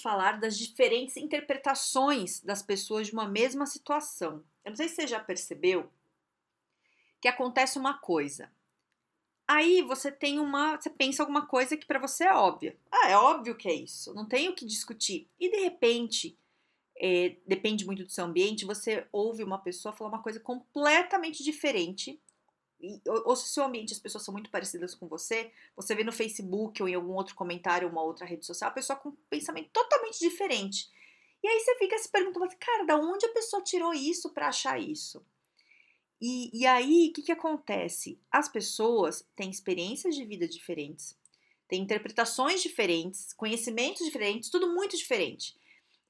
Falar das diferentes interpretações das pessoas de uma mesma situação. Eu não sei se você já percebeu que acontece uma coisa. Aí você tem uma, você pensa alguma coisa que para você é óbvia. Ah, é óbvio que é isso, não tenho o que discutir. E de repente, é, depende muito do seu ambiente, você ouve uma pessoa falar uma coisa completamente diferente ou, ou, se o seu ambiente as pessoas são muito parecidas com você, você vê no Facebook ou em algum outro comentário, uma outra rede social, a pessoa com um pensamento totalmente diferente. E aí você fica se perguntando, assim, cara, da onde a pessoa tirou isso para achar isso? E, e aí, o que, que acontece? As pessoas têm experiências de vida diferentes, têm interpretações diferentes, conhecimentos diferentes, tudo muito diferente.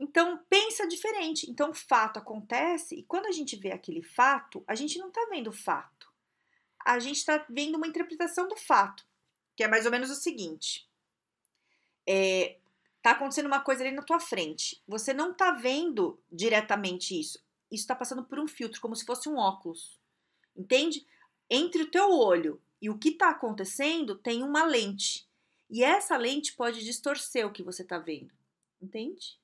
Então, pensa diferente. Então, o fato acontece e quando a gente vê aquele fato, a gente não está vendo o fato a gente está vendo uma interpretação do fato, que é mais ou menos o seguinte: é, tá acontecendo uma coisa ali na tua frente, você não tá vendo diretamente isso, isso está passando por um filtro, como se fosse um óculos, entende? Entre o teu olho e o que está acontecendo tem uma lente, e essa lente pode distorcer o que você está vendo, entende?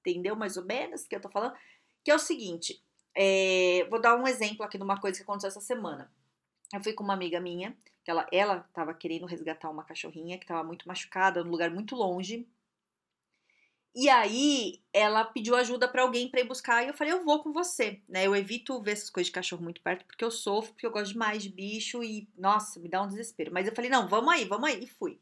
Entendeu mais ou menos o que eu tô falando? Que é o seguinte, é, vou dar um exemplo aqui de uma coisa que aconteceu essa semana. Eu fui com uma amiga minha, que ela, ela tava querendo resgatar uma cachorrinha que tava muito machucada, num lugar muito longe. E aí ela pediu ajuda para alguém para ir buscar e eu falei, eu vou com você, né? Eu evito ver essas coisas de cachorro muito perto porque eu sofro, porque eu gosto demais de bicho e, nossa, me dá um desespero. Mas eu falei, não, vamos aí, vamos aí, e fui.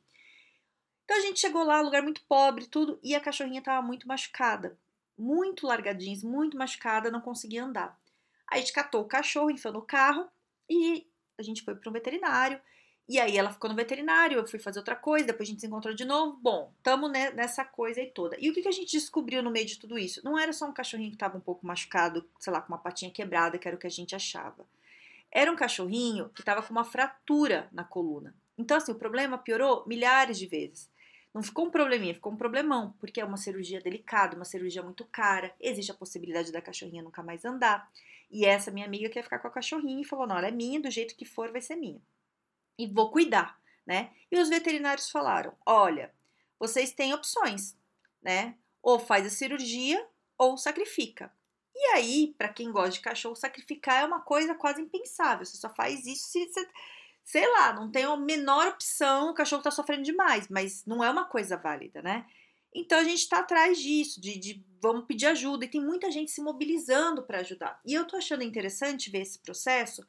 Então a gente chegou lá, lugar muito pobre, tudo, e a cachorrinha tava muito machucada, muito largadinha, muito machucada, não conseguia andar. Aí a gente catou o cachorro, enfiou no carro e a gente foi para um veterinário. E aí ela ficou no veterinário, eu fui fazer outra coisa, depois a gente se encontrou de novo. Bom, tamo nessa coisa aí toda. E o que, que a gente descobriu no meio de tudo isso? Não era só um cachorrinho que estava um pouco machucado, sei lá, com uma patinha quebrada, que era o que a gente achava. Era um cachorrinho que estava com uma fratura na coluna. Então, assim, o problema piorou milhares de vezes. Não ficou um probleminha, ficou um problemão, porque é uma cirurgia delicada, uma cirurgia muito cara, existe a possibilidade da cachorrinha nunca mais andar. E essa minha amiga quer ficar com a cachorrinha e falou: não, ela é minha, do jeito que for, vai ser minha. E vou cuidar, né? E os veterinários falaram: olha, vocês têm opções, né? Ou faz a cirurgia ou sacrifica. E aí, para quem gosta de cachorro, sacrificar é uma coisa quase impensável. Você só faz isso se você, sei lá, não tem a menor opção, o cachorro tá sofrendo demais, mas não é uma coisa válida, né? Então a gente está atrás disso, de, de, vamos pedir ajuda, e tem muita gente se mobilizando para ajudar. E eu tô achando interessante ver esse processo,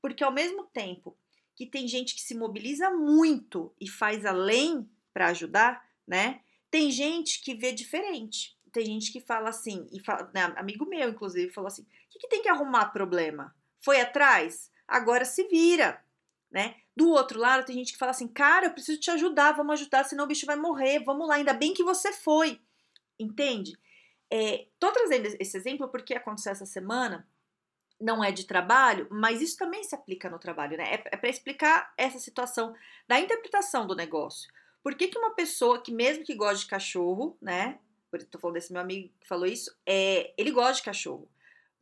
porque ao mesmo tempo que tem gente que se mobiliza muito e faz além para ajudar, né? Tem gente que vê diferente. Tem gente que fala assim, e fala, né, amigo meu, inclusive, falou assim: o que, que tem que arrumar problema? Foi atrás? Agora se vira, né? Do outro lado, tem gente que fala assim: cara, eu preciso te ajudar, vamos ajudar, senão o bicho vai morrer, vamos lá, ainda bem que você foi. Entende? É, tô trazendo esse exemplo porque aconteceu essa semana, não é de trabalho, mas isso também se aplica no trabalho, né? É, é para explicar essa situação da interpretação do negócio. Por que, que uma pessoa que, mesmo que gosta de cachorro, né? Tô falando desse meu amigo que falou isso, é, ele gosta de cachorro,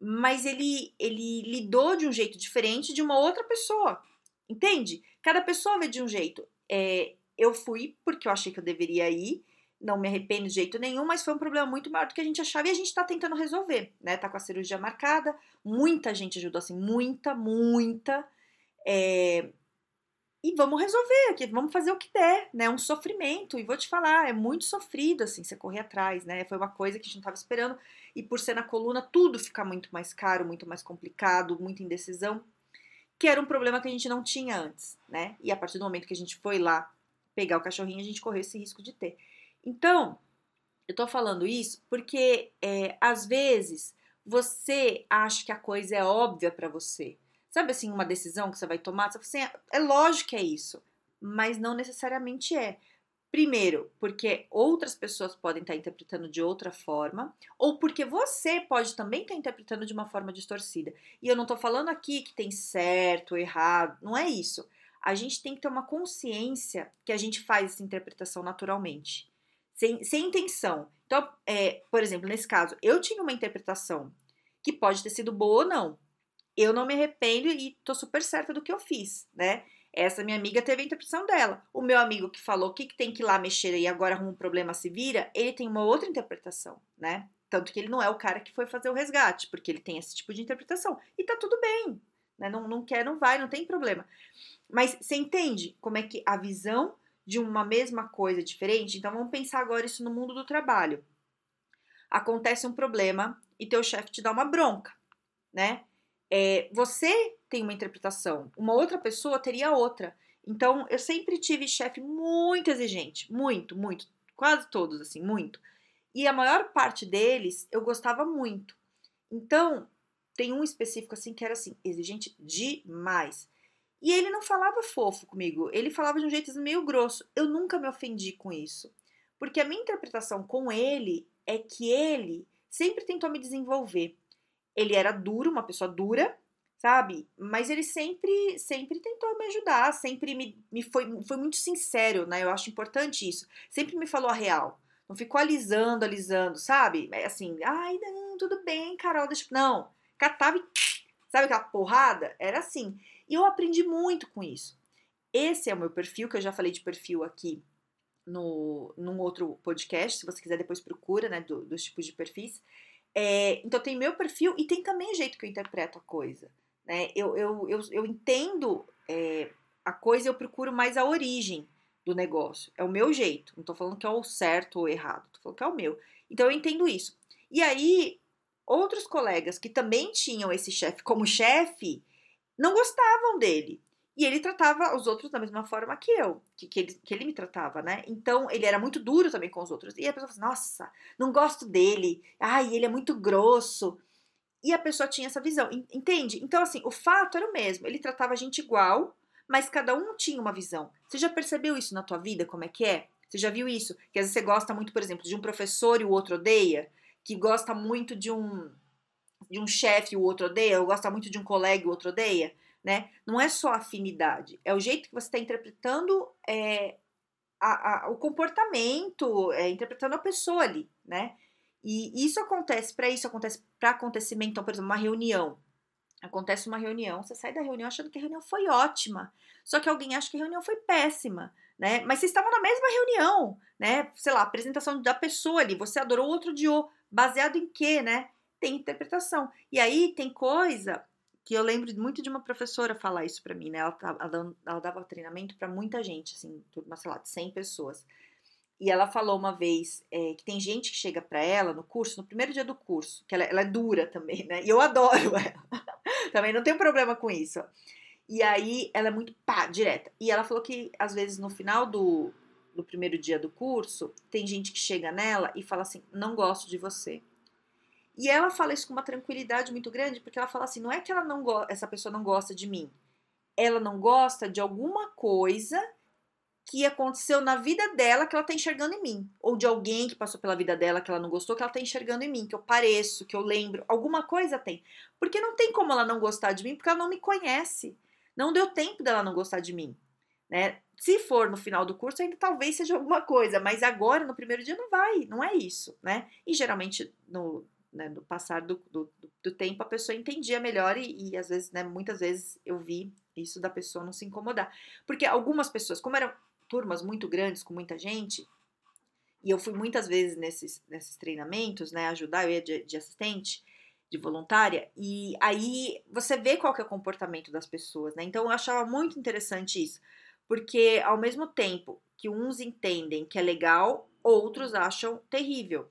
mas ele, ele lidou de um jeito diferente de uma outra pessoa Entende? Cada pessoa vê de um jeito. É, eu fui porque eu achei que eu deveria ir, não me arrependo de jeito nenhum, mas foi um problema muito maior do que a gente achava e a gente tá tentando resolver, né? Tá com a cirurgia marcada, muita gente ajudou, assim, muita, muita. É, e vamos resolver aqui, vamos fazer o que der, né? Um sofrimento, e vou te falar, é muito sofrido, assim, você correr atrás, né? Foi uma coisa que a gente não tava esperando, e por ser na coluna, tudo fica muito mais caro, muito mais complicado, muita indecisão que era um problema que a gente não tinha antes, né? E a partir do momento que a gente foi lá pegar o cachorrinho, a gente correu esse risco de ter. Então, eu tô falando isso porque é, às vezes você acha que a coisa é óbvia para você. Sabe assim, uma decisão que você vai tomar, você fala assim, é, é lógico que é isso, mas não necessariamente é. Primeiro, porque outras pessoas podem estar interpretando de outra forma, ou porque você pode também estar interpretando de uma forma distorcida. E eu não estou falando aqui que tem certo, errado, não é isso. A gente tem que ter uma consciência que a gente faz essa interpretação naturalmente, sem, sem intenção. Então, é, por exemplo, nesse caso, eu tinha uma interpretação que pode ter sido boa ou não. Eu não me arrependo e tô super certa do que eu fiz, né? Essa minha amiga teve a interpretação dela. O meu amigo que falou que, que tem que ir lá mexer e agora arruma um problema, se vira, ele tem uma outra interpretação, né? Tanto que ele não é o cara que foi fazer o resgate, porque ele tem esse tipo de interpretação. E tá tudo bem, né? Não, não quer, não vai, não tem problema. Mas você entende como é que a visão de uma mesma coisa é diferente? Então vamos pensar agora isso no mundo do trabalho. Acontece um problema e teu chefe te dá uma bronca, né? É, você tem uma interpretação, uma outra pessoa teria outra. Então, eu sempre tive chefe muito exigente, muito, muito, quase todos, assim, muito. E a maior parte deles eu gostava muito. Então, tem um específico assim que era assim, exigente demais. E ele não falava fofo comigo, ele falava de um jeito meio grosso. Eu nunca me ofendi com isso. Porque a minha interpretação com ele é que ele sempre tentou me desenvolver. Ele era duro, uma pessoa dura, sabe? Mas ele sempre, sempre tentou me ajudar, sempre me, me foi, foi muito sincero, né? Eu acho importante isso. Sempre me falou a real. Não ficou alisando, alisando, sabe? É assim, ai, não, tudo bem, Carol, deixa. Não, catava e. Sabe aquela porrada? Era assim. E eu aprendi muito com isso. Esse é o meu perfil, que eu já falei de perfil aqui no, num outro podcast, se você quiser depois procura, né, do, dos tipos de perfis. É, então tem meu perfil e tem também o jeito que eu interpreto a coisa. Né? Eu, eu, eu, eu entendo é, a coisa, eu procuro mais a origem do negócio. É o meu jeito. Não tô falando que é o certo ou errado, tô falando que é o meu. Então eu entendo isso. E aí, outros colegas que também tinham esse chefe como chefe não gostavam dele. E ele tratava os outros da mesma forma que eu, que, que, ele, que ele me tratava, né? Então, ele era muito duro também com os outros. E a pessoa fala assim, nossa, não gosto dele. Ai, ele é muito grosso. E a pessoa tinha essa visão, entende? Então, assim, o fato era o mesmo. Ele tratava a gente igual, mas cada um tinha uma visão. Você já percebeu isso na tua vida, como é que é? Você já viu isso? Que às vezes você gosta muito, por exemplo, de um professor e o outro odeia? Que gosta muito de um de um chefe e o outro odeia? Ou gosta muito de um colega e o outro odeia? né? Não é só afinidade, é o jeito que você está interpretando é, a, a, o comportamento, é, interpretando a pessoa ali, né? E isso acontece, para isso acontece para acontecimento, então, por exemplo, uma reunião. Acontece uma reunião, você sai da reunião achando que a reunião foi ótima, só que alguém acha que a reunião foi péssima, né? Mas vocês estavam na mesma reunião, né? Sei lá, apresentação da pessoa ali, você adorou, outro odiou, baseado em quê, né? Tem interpretação. E aí tem coisa que eu lembro muito de uma professora falar isso para mim, né? Ela, ela, ela dava treinamento para muita gente, assim, turma, sei lá, de 100 pessoas. E ela falou uma vez é, que tem gente que chega para ela no curso, no primeiro dia do curso, que ela, ela, é dura também, né? E eu adoro ela. também não tenho problema com isso. E aí ela é muito pá, direta. E ela falou que às vezes no final do, do primeiro dia do curso, tem gente que chega nela e fala assim: não gosto de você. E ela fala isso com uma tranquilidade muito grande, porque ela fala assim: não é que ela não essa pessoa não gosta de mim, ela não gosta de alguma coisa que aconteceu na vida dela que ela tá enxergando em mim, ou de alguém que passou pela vida dela que ela não gostou que ela tá enxergando em mim, que eu pareço, que eu lembro, alguma coisa tem. Porque não tem como ela não gostar de mim, porque ela não me conhece. Não deu tempo dela não gostar de mim, né? Se for no final do curso, ainda talvez seja alguma coisa, mas agora, no primeiro dia, não vai, não é isso, né? E geralmente, no, né, no passar do, do, do, tempo, a pessoa entendia melhor e, e, às vezes, né, muitas vezes eu vi isso da pessoa não se incomodar. Porque algumas pessoas, como eram turmas muito grandes, com muita gente, e eu fui muitas vezes nesses, nesses treinamentos, né, ajudar, eu ia de, de assistente, de voluntária, e aí você vê qual que é o comportamento das pessoas, né? Então eu achava muito interessante isso, porque ao mesmo tempo que uns entendem que é legal, outros acham terrível.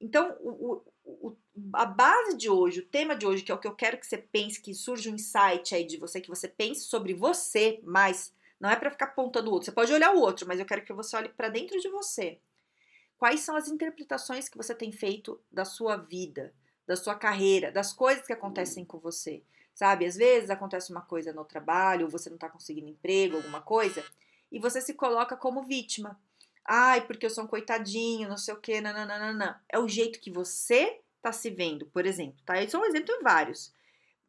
Então, o, o, a base de hoje, o tema de hoje, que é o que eu quero que você pense, que surja um insight aí de você, que você pense sobre você mais. Não é para ficar apontando o outro. Você pode olhar o outro, mas eu quero que você olhe para dentro de você. Quais são as interpretações que você tem feito da sua vida, da sua carreira, das coisas que acontecem com você? Sabe, às vezes acontece uma coisa no trabalho, ou você não está conseguindo emprego, alguma coisa, e você se coloca como vítima. Ai, porque eu sou um coitadinho, não sei o quê, nananana. É o jeito que você tá se vendo, por exemplo, tá? Isso é um exemplo em vários.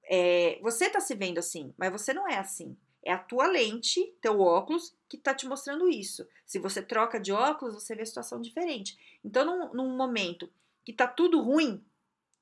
É, você tá se vendo assim, mas você não é assim. É a tua lente, teu óculos, que tá te mostrando isso. Se você troca de óculos, você vê a situação diferente. Então, num, num momento que tá tudo ruim,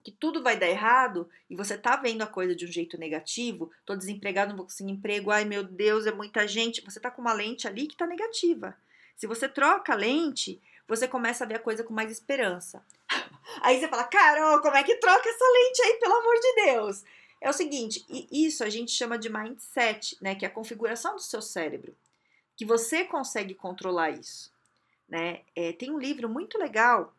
que tudo vai dar errado e você tá vendo a coisa de um jeito negativo, tô desempregado, não vou conseguir emprego, ai meu Deus, é muita gente. Você tá com uma lente ali que tá negativa. Se você troca a lente, você começa a ver a coisa com mais esperança. Aí você fala, Carol, como é que troca essa lente aí, pelo amor de Deus? É o seguinte, isso a gente chama de mindset, né? Que é a configuração do seu cérebro. Que você consegue controlar isso. Né? É, tem um livro muito legal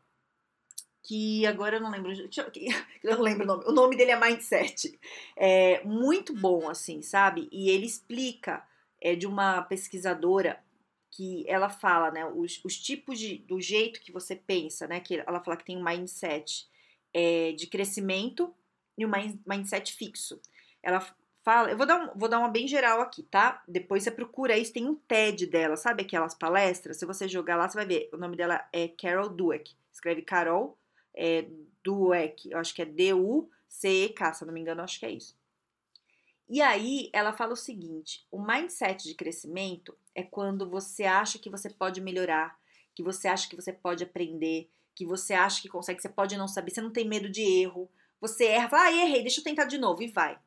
que agora eu não lembro, eu não lembro o nome. O nome dele é Mindset. É muito bom, assim, sabe? E ele explica é de uma pesquisadora que ela fala, né, os, os tipos de, do jeito que você pensa, né, que ela fala que tem um mindset é, de crescimento e um mindset fixo. Ela fala, eu vou dar, um, vou dar uma bem geral aqui, tá? Depois você procura isso, tem um TED dela, sabe aquelas palestras? Se você jogar lá, você vai ver, o nome dela é Carol Dweck, escreve Carol é, Dweck, eu acho que é D-U-C-E-K, se eu não me engano, acho que é isso. E aí ela fala o seguinte: o mindset de crescimento é quando você acha que você pode melhorar, que você acha que você pode aprender, que você acha que consegue, você pode não saber, você não tem medo de erro. Você erra, fala, ah, errei, deixa eu tentar de novo e vai.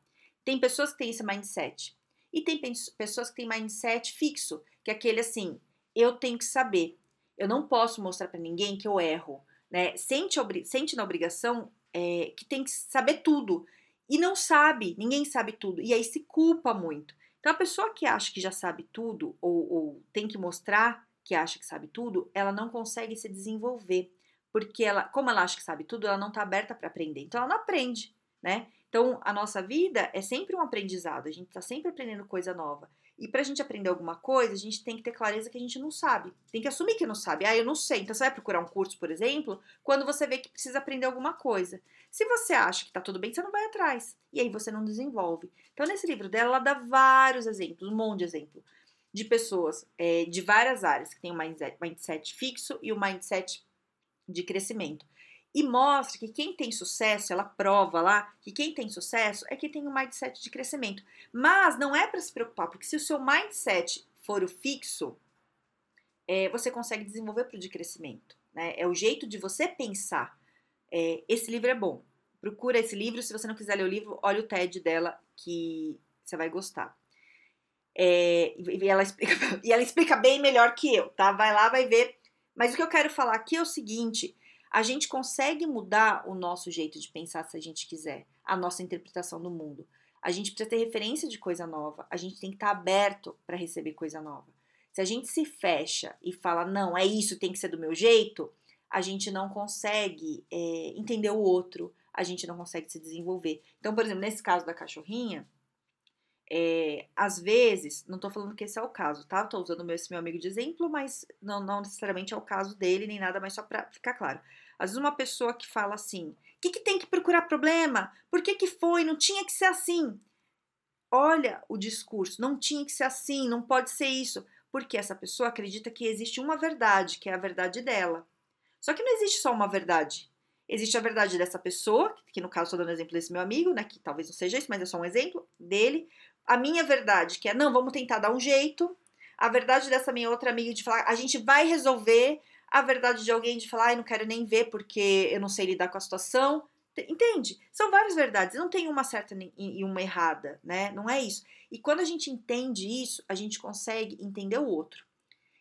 Tem pessoas que têm esse mindset. E tem pessoas que têm mindset fixo, que é aquele assim, eu tenho que saber. Eu não posso mostrar para ninguém que eu erro. Né? Sente, sente na obrigação é, que tem que saber tudo. E não sabe, ninguém sabe tudo. E aí se culpa muito. Então, a pessoa que acha que já sabe tudo, ou, ou tem que mostrar que acha que sabe tudo, ela não consegue se desenvolver. Porque ela, como ela acha que sabe tudo, ela não está aberta para aprender. Então, ela não aprende, né? Então, a nossa vida é sempre um aprendizado, a gente está sempre aprendendo coisa nova. E para a gente aprender alguma coisa, a gente tem que ter clareza que a gente não sabe. Tem que assumir que não sabe. Ah, eu não sei. Então, você vai procurar um curso, por exemplo, quando você vê que precisa aprender alguma coisa. Se você acha que está tudo bem, você não vai atrás. E aí você não desenvolve. Então, nesse livro dela, ela dá vários exemplos, um monte de exemplo, de pessoas é, de várias áreas, que tem o mindset, mindset fixo e o mindset de crescimento. E mostra que quem tem sucesso, ela prova lá que quem tem sucesso é quem tem um mindset de crescimento. Mas não é para se preocupar, porque se o seu mindset for o fixo, é, você consegue desenvolver para o de crescimento. Né? É o jeito de você pensar. É, esse livro é bom. Procura esse livro. Se você não quiser ler o livro, olha o TED dela que você vai gostar. É, e, ela explica, e ela explica bem melhor que eu, tá? Vai lá, vai ver. Mas o que eu quero falar aqui é o seguinte: a gente consegue mudar o nosso jeito de pensar se a gente quiser, a nossa interpretação do mundo. A gente precisa ter referência de coisa nova, a gente tem que estar aberto para receber coisa nova. Se a gente se fecha e fala, não, é isso, tem que ser do meu jeito, a gente não consegue é, entender o outro, a gente não consegue se desenvolver. Então, por exemplo, nesse caso da cachorrinha, é, às vezes, não tô falando que esse é o caso, tá? Tô usando esse meu amigo de exemplo, mas não, não necessariamente é o caso dele, nem nada, mas só pra ficar claro. Às vezes, uma pessoa que fala assim: o que, que tem que procurar problema? Por que, que foi? Não tinha que ser assim. Olha o discurso, não tinha que ser assim, não pode ser isso. Porque essa pessoa acredita que existe uma verdade, que é a verdade dela. Só que não existe só uma verdade. Existe a verdade dessa pessoa, que no caso estou dando exemplo desse meu amigo, né? Que talvez não seja isso, mas é só um exemplo dele. A minha verdade, que é, não, vamos tentar dar um jeito. A verdade dessa minha outra amiga de falar, a gente vai resolver. A verdade de alguém de falar, ai, não quero nem ver porque eu não sei lidar com a situação. Entende? São várias verdades, não tem uma certa e uma errada, né? Não é isso. E quando a gente entende isso, a gente consegue entender o outro.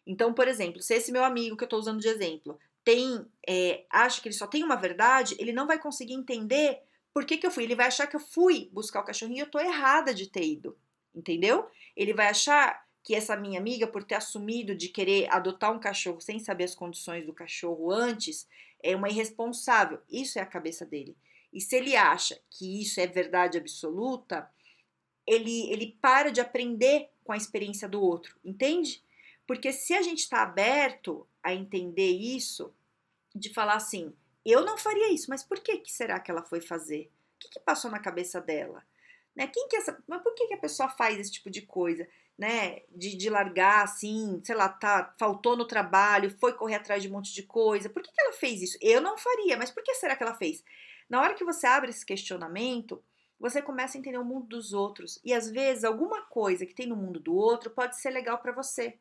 Então, por exemplo, se esse meu amigo que eu estou usando de exemplo tem, é, acha que ele só tem uma verdade, ele não vai conseguir entender por que, que eu fui. Ele vai achar que eu fui buscar o cachorrinho e eu tô errada de ter ido. Entendeu? Ele vai achar que essa minha amiga, por ter assumido de querer adotar um cachorro sem saber as condições do cachorro antes, é uma irresponsável. Isso é a cabeça dele. E se ele acha que isso é verdade absoluta, ele, ele para de aprender com a experiência do outro, entende? Porque se a gente está aberto a entender isso, de falar assim, eu não faria isso, mas por que, que será que ela foi fazer? O que, que passou na cabeça dela? Né? Quem que essa, mas por que, que a pessoa faz esse tipo de coisa? né, de, de largar assim, sei lá, tá, faltou no trabalho, foi correr atrás de um monte de coisa. Por que, que ela fez isso? Eu não faria, mas por que será que ela fez? Na hora que você abre esse questionamento, você começa a entender o mundo dos outros. E às vezes, alguma coisa que tem no mundo do outro pode ser legal para você.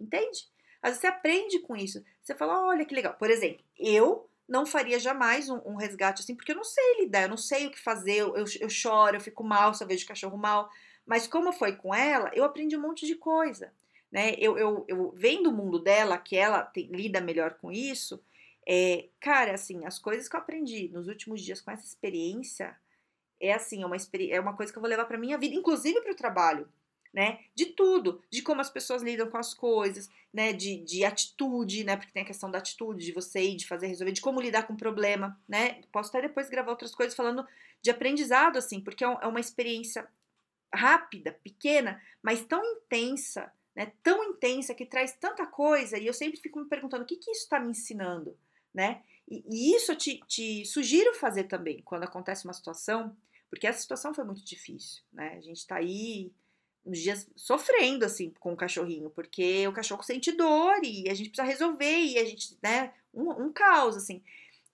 Entende? Às vezes você aprende com isso. Você fala, olha que legal. Por exemplo, eu não faria jamais um, um resgate assim, porque eu não sei lidar, eu não sei o que fazer, eu, eu, eu choro, eu fico mal se eu vejo cachorro mal. Mas como foi com ela, eu aprendi um monte de coisa. Né? Eu, eu, eu vendo o mundo dela, que ela tem, lida melhor com isso, é, cara, assim, as coisas que eu aprendi nos últimos dias com essa experiência é assim, é uma, é uma coisa que eu vou levar para minha vida, inclusive para o trabalho, né? De tudo, de como as pessoas lidam com as coisas, né? De, de atitude, né? Porque tem a questão da atitude, de você ir, de fazer resolver, de como lidar com o problema, né? Posso até depois gravar outras coisas falando de aprendizado, assim, porque é, é uma experiência rápida, pequena, mas tão intensa, né? Tão intensa que traz tanta coisa, e eu sempre fico me perguntando o que, que isso está me ensinando, né? E, e isso eu te, te sugiro fazer também quando acontece uma situação, porque essa situação foi muito difícil, né? A gente tá aí uns dias sofrendo, assim, com o cachorrinho, porque o cachorro sente dor e a gente precisa resolver e a gente, né, um, um caos, assim.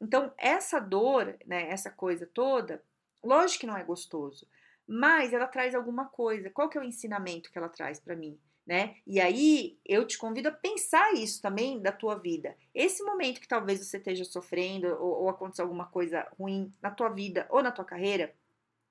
Então, essa dor, né, essa coisa toda, lógico que não é gostoso, mas ela traz alguma coisa. Qual que é o ensinamento que ela traz para mim? Né? E aí eu te convido a pensar isso também da tua vida. Esse momento que talvez você esteja sofrendo ou, ou aconteceu alguma coisa ruim na tua vida ou na tua carreira,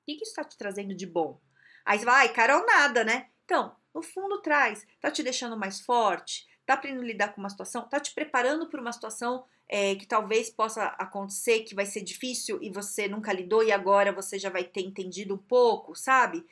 o que, que isso está te trazendo de bom? Aí você vai, Carol, nada, né? Então, no fundo traz, tá te deixando mais forte, tá aprendendo a lidar com uma situação, tá te preparando para uma situação é, que talvez possa acontecer, que vai ser difícil e você nunca lidou e agora você já vai ter entendido um pouco, sabe?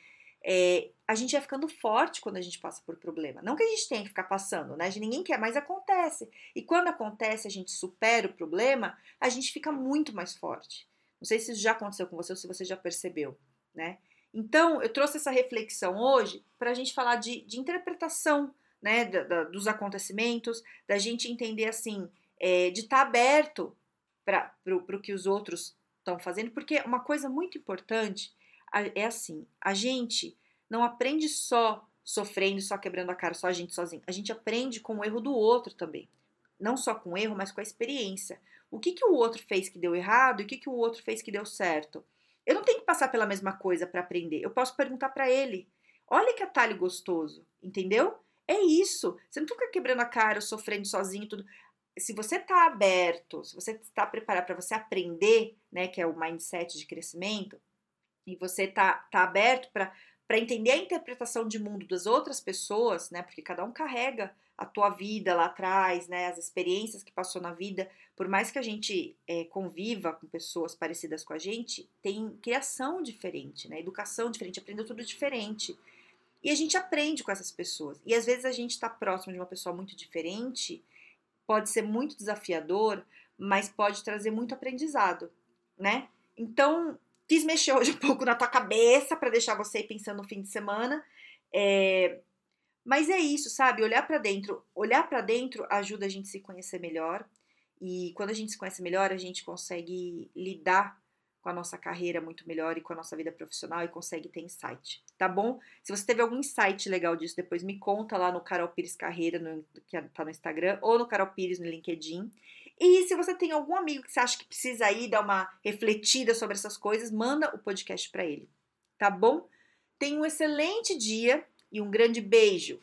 É, a gente vai ficando forte quando a gente passa por problema. Não que a gente tenha que ficar passando, né? Ninguém quer, mas acontece. E quando acontece, a gente supera o problema, a gente fica muito mais forte. Não sei se isso já aconteceu com você ou se você já percebeu, né? Então, eu trouxe essa reflexão hoje para a gente falar de, de interpretação né, da, da, dos acontecimentos, da gente entender assim, é, de estar tá aberto para o que os outros estão fazendo, porque uma coisa muito importante é assim: a gente não aprende só sofrendo, só quebrando a cara, só a gente sozinho. A gente aprende com o erro do outro também. Não só com o erro, mas com a experiência. O que, que o outro fez que deu errado e o que, que o outro fez que deu certo? Eu não tenho que passar pela mesma coisa para aprender. Eu posso perguntar para ele. Olha que atalho gostoso, entendeu? É isso. Você não fica quebrando a cara, sofrendo sozinho, tudo. Se você está aberto, se você está preparado para você aprender, né, que é o mindset de crescimento, e você está tá aberto para para entender a interpretação de mundo das outras pessoas, né? Porque cada um carrega a tua vida lá atrás, né? As experiências que passou na vida. Por mais que a gente é, conviva com pessoas parecidas com a gente, tem criação diferente, né? Educação diferente, aprendeu tudo diferente. E a gente aprende com essas pessoas. E às vezes a gente está próximo de uma pessoa muito diferente, pode ser muito desafiador, mas pode trazer muito aprendizado, né? Então, quis mexer hoje um pouco na tua cabeça para deixar você pensando no fim de semana. É, mas é isso, sabe? Olhar para dentro. Olhar para dentro ajuda a gente a se conhecer melhor. E quando a gente se conhece melhor, a gente consegue lidar com a nossa carreira muito melhor e com a nossa vida profissional e consegue ter insight, tá bom? Se você teve algum insight legal disso, depois me conta lá no Carol Pires Carreira, no, que tá no Instagram, ou no Carol Pires no LinkedIn. E se você tem algum amigo que você acha que precisa aí dar uma refletida sobre essas coisas, manda o podcast para ele, tá bom? Tenha um excelente dia e um grande beijo.